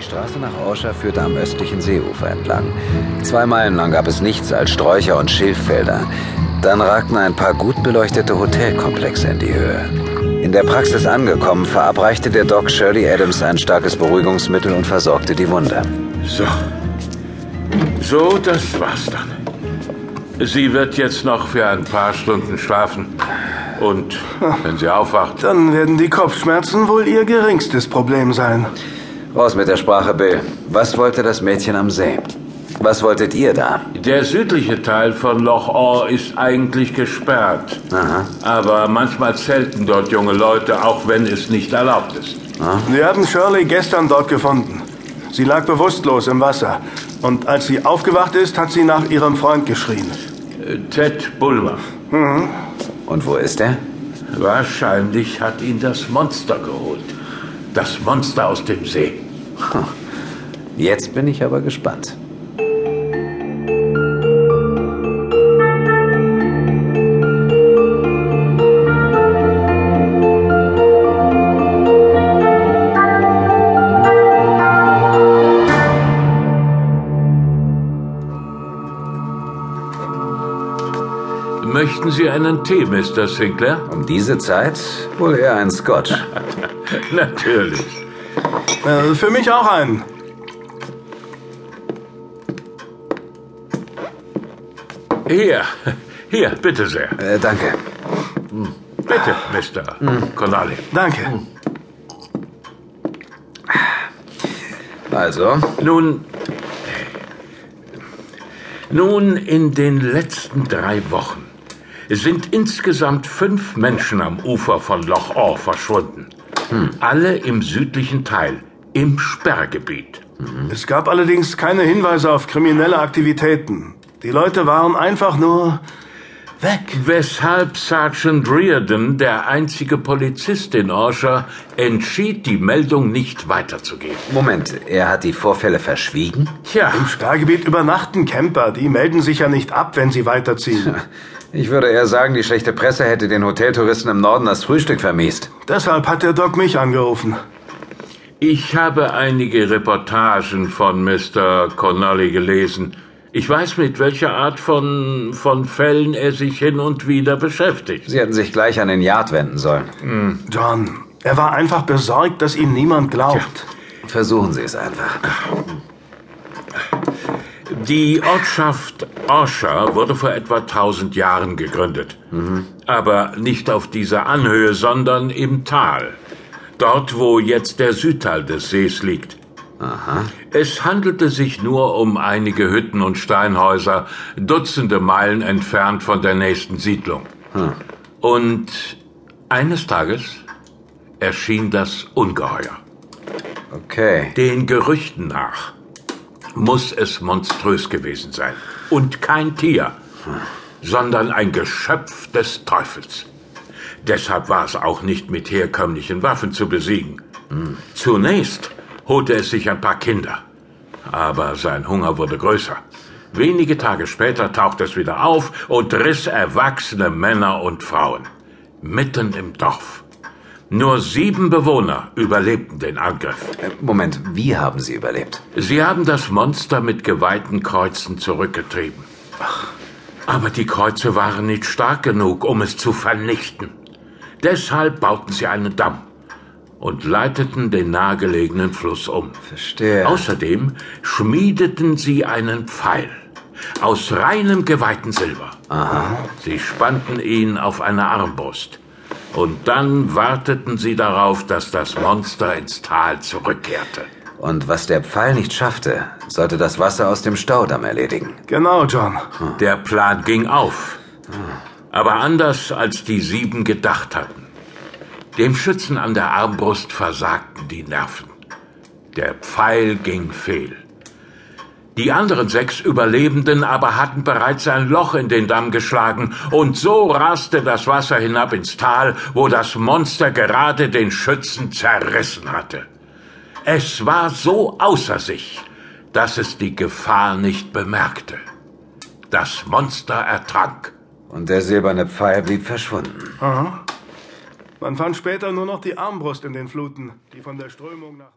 Die Straße nach Orscha führte am östlichen Seeufer entlang. Zwei Meilen lang gab es nichts als Sträucher und Schilffelder. Dann ragten ein paar gut beleuchtete Hotelkomplexe in die Höhe. In der Praxis angekommen, verabreichte der Doc Shirley Adams ein starkes Beruhigungsmittel und versorgte die Wunde. So. So, das war's dann. Sie wird jetzt noch für ein paar Stunden schlafen. Und wenn sie aufwacht. Dann werden die Kopfschmerzen wohl ihr geringstes Problem sein. Raus mit der Sprache, Bill. Was wollte das Mädchen am See? Was wolltet ihr da? Der südliche Teil von Loch Orr ist eigentlich gesperrt. Aha. Aber manchmal zelten dort junge Leute, auch wenn es nicht erlaubt ist. Wir haben Shirley gestern dort gefunden. Sie lag bewusstlos im Wasser. Und als sie aufgewacht ist, hat sie nach ihrem Freund geschrien. Äh, Ted Bulmer. Und wo ist er? Wahrscheinlich hat ihn das Monster geholt. Das Monster aus dem See. Jetzt bin ich aber gespannt. Möchten Sie einen Tee, Mr. Sinclair? Um diese Zeit wohl eher ein Scotch. Natürlich. Äh, für mich auch einen. Hier, hier, bitte sehr. Äh, danke. Bitte, Mr. Connolly. Danke. Also, Nun, nun, in den letzten drei Wochen sind insgesamt fünf Menschen am Ufer von Loch Orr verschwunden. Alle im südlichen Teil, im Sperrgebiet. Es gab allerdings keine Hinweise auf kriminelle Aktivitäten. Die Leute waren einfach nur weg. Weshalb Sergeant Reardon, der einzige Polizist in Orsha, entschied, die Meldung nicht weiterzugeben. Moment, er hat die Vorfälle verschwiegen? Tja, Im Sperrgebiet übernachten Camper. Die melden sich ja nicht ab, wenn sie weiterziehen. Ich würde eher sagen, die schlechte Presse hätte den Hoteltouristen im Norden das Frühstück vermiest. Deshalb hat der Doc mich angerufen. ich habe einige Reportagen von Mr. Connolly gelesen. Ich weiß, mit welcher Art von, von Fällen er sich hin und wieder beschäftigt. Sie hätten sich gleich an den Yard wenden sollen. John, er war einfach besorgt, dass ihm niemand glaubt. Versuchen Sie es einfach. Die Ortschaft Orsha wurde vor etwa 1000 Jahren gegründet. Aber nicht auf dieser Anhöhe, sondern im Tal. Dort, wo jetzt der Südteil des Sees liegt. Es handelte sich nur um einige Hütten und Steinhäuser, Dutzende Meilen entfernt von der nächsten Siedlung. Und eines Tages erschien das Ungeheuer. Okay. Den Gerüchten nach muss es monströs gewesen sein. Und kein Tier, sondern ein Geschöpf des Teufels. Deshalb war es auch nicht mit herkömmlichen Waffen zu besiegen. Zunächst holte es sich ein paar Kinder. Aber sein Hunger wurde größer. Wenige Tage später tauchte es wieder auf und riss erwachsene Männer und Frauen. Mitten im Dorf. Nur sieben Bewohner überlebten den Angriff. Äh, Moment, wie haben Sie überlebt? Sie haben das Monster mit geweihten Kreuzen zurückgetrieben. Aber die Kreuze waren nicht stark genug, um es zu vernichten. Deshalb bauten sie einen Damm und leiteten den nahegelegenen Fluss um. Verstehe. Außerdem schmiedeten sie einen Pfeil aus reinem geweihten Silber. Sie spannten ihn auf eine Armbrust. Und dann warteten sie darauf, dass das Monster ins Tal zurückkehrte. Und was der Pfeil nicht schaffte, sollte das Wasser aus dem Staudamm erledigen. Genau, John. Der Plan ging auf. Aber anders als die sieben gedacht hatten. Dem Schützen an der Armbrust versagten die Nerven. Der Pfeil ging fehl. Die anderen sechs Überlebenden aber hatten bereits ein Loch in den Damm geschlagen, und so raste das Wasser hinab ins Tal, wo das Monster gerade den Schützen zerrissen hatte. Es war so außer sich, dass es die Gefahr nicht bemerkte. Das Monster ertrank. Und der silberne Pfeil blieb verschwunden. Man fand später nur noch die Armbrust in den Fluten, die von der Strömung nach.